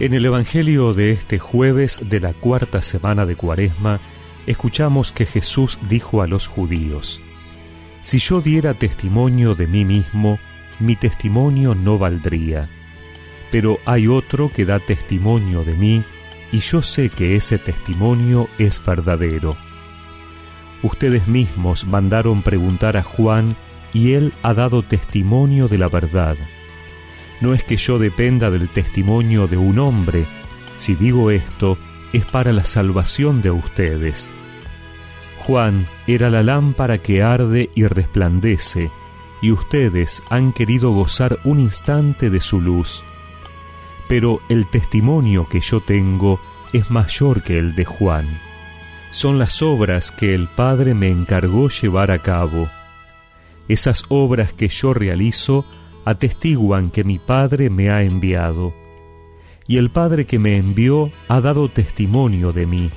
En el Evangelio de este jueves de la cuarta semana de Cuaresma, escuchamos que Jesús dijo a los judíos, Si yo diera testimonio de mí mismo, mi testimonio no valdría. Pero hay otro que da testimonio de mí, y yo sé que ese testimonio es verdadero. Ustedes mismos mandaron preguntar a Juan, y él ha dado testimonio de la verdad. No es que yo dependa del testimonio de un hombre, si digo esto, es para la salvación de ustedes. Juan era la lámpara que arde y resplandece, y ustedes han querido gozar un instante de su luz. Pero el testimonio que yo tengo es mayor que el de Juan. Son las obras que el Padre me encargó llevar a cabo. Esas obras que yo realizo atestiguan que mi Padre me ha enviado, y el Padre que me envió ha dado testimonio de mí.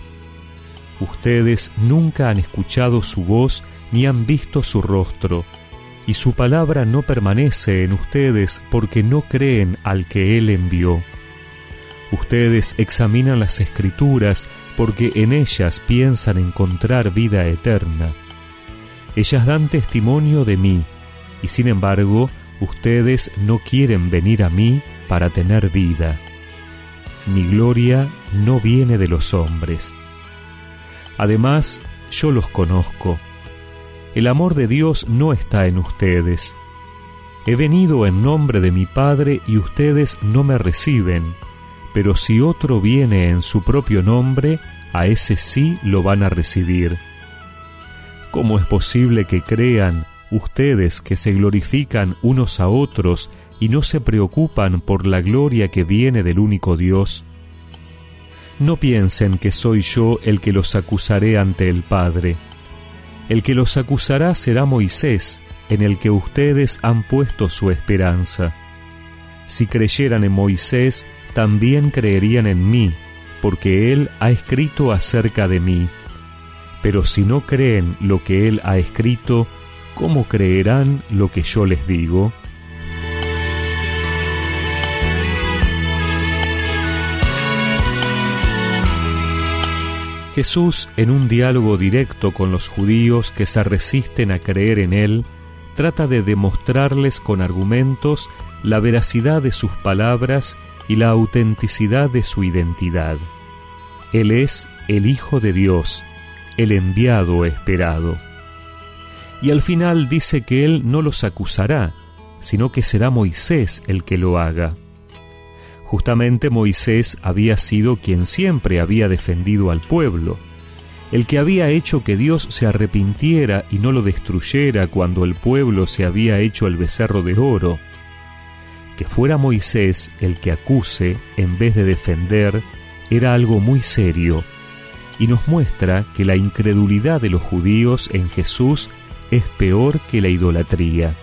Ustedes nunca han escuchado su voz ni han visto su rostro, y su palabra no permanece en ustedes porque no creen al que Él envió. Ustedes examinan las escrituras porque en ellas piensan encontrar vida eterna. Ellas dan testimonio de mí, y sin embargo ustedes no quieren venir a mí para tener vida. Mi gloria no viene de los hombres. Además, yo los conozco. El amor de Dios no está en ustedes. He venido en nombre de mi Padre y ustedes no me reciben, pero si otro viene en su propio nombre, a ese sí lo van a recibir. ¿Cómo es posible que crean ustedes que se glorifican unos a otros y no se preocupan por la gloria que viene del único Dios? No piensen que soy yo el que los acusaré ante el Padre. El que los acusará será Moisés, en el que ustedes han puesto su esperanza. Si creyeran en Moisés, también creerían en mí, porque él ha escrito acerca de mí. Pero si no creen lo que él ha escrito, ¿cómo creerán lo que yo les digo? Jesús, en un diálogo directo con los judíos que se resisten a creer en Él, trata de demostrarles con argumentos la veracidad de sus palabras y la autenticidad de su identidad. Él es el Hijo de Dios, el enviado esperado y al final dice que él no los acusará, sino que será Moisés el que lo haga. Justamente Moisés había sido quien siempre había defendido al pueblo, el que había hecho que Dios se arrepintiera y no lo destruyera cuando el pueblo se había hecho el becerro de oro. Que fuera Moisés el que acuse en vez de defender era algo muy serio y nos muestra que la incredulidad de los judíos en Jesús es peor que la idolatría.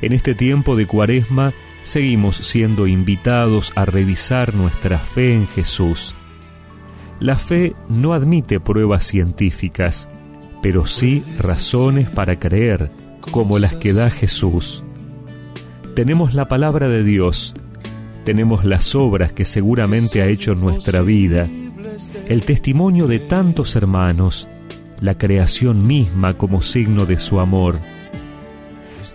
En este tiempo de cuaresma seguimos siendo invitados a revisar nuestra fe en Jesús. La fe no admite pruebas científicas, pero sí razones para creer, como las que da Jesús. Tenemos la palabra de Dios, tenemos las obras que seguramente ha hecho en nuestra vida, el testimonio de tantos hermanos, la creación misma como signo de su amor.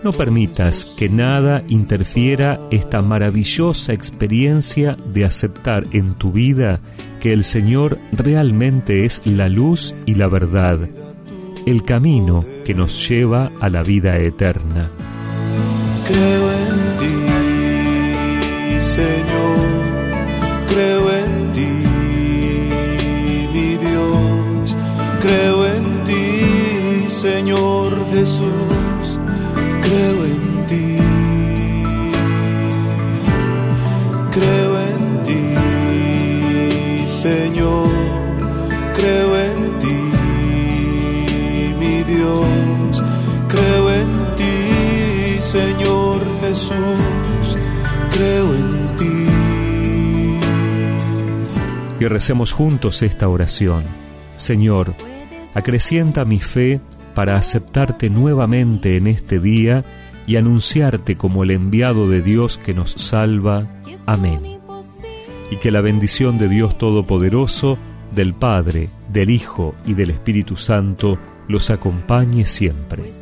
No permitas que nada interfiera esta maravillosa experiencia de aceptar en tu vida que el Señor realmente es la luz y la verdad, el camino que nos lleva a la vida eterna. Creo en ti, Señor, Jesús, creo en ti. Creo en ti, Señor, creo en ti, mi Dios. Creo en ti, Señor Jesús, creo en ti. Y recemos juntos esta oración. Señor, acrecienta mi fe para aceptarte nuevamente en este día y anunciarte como el enviado de Dios que nos salva. Amén. y que la bendición de Dios Todopoderoso, del Padre, del Hijo y del Espíritu Santo los acompañe siempre.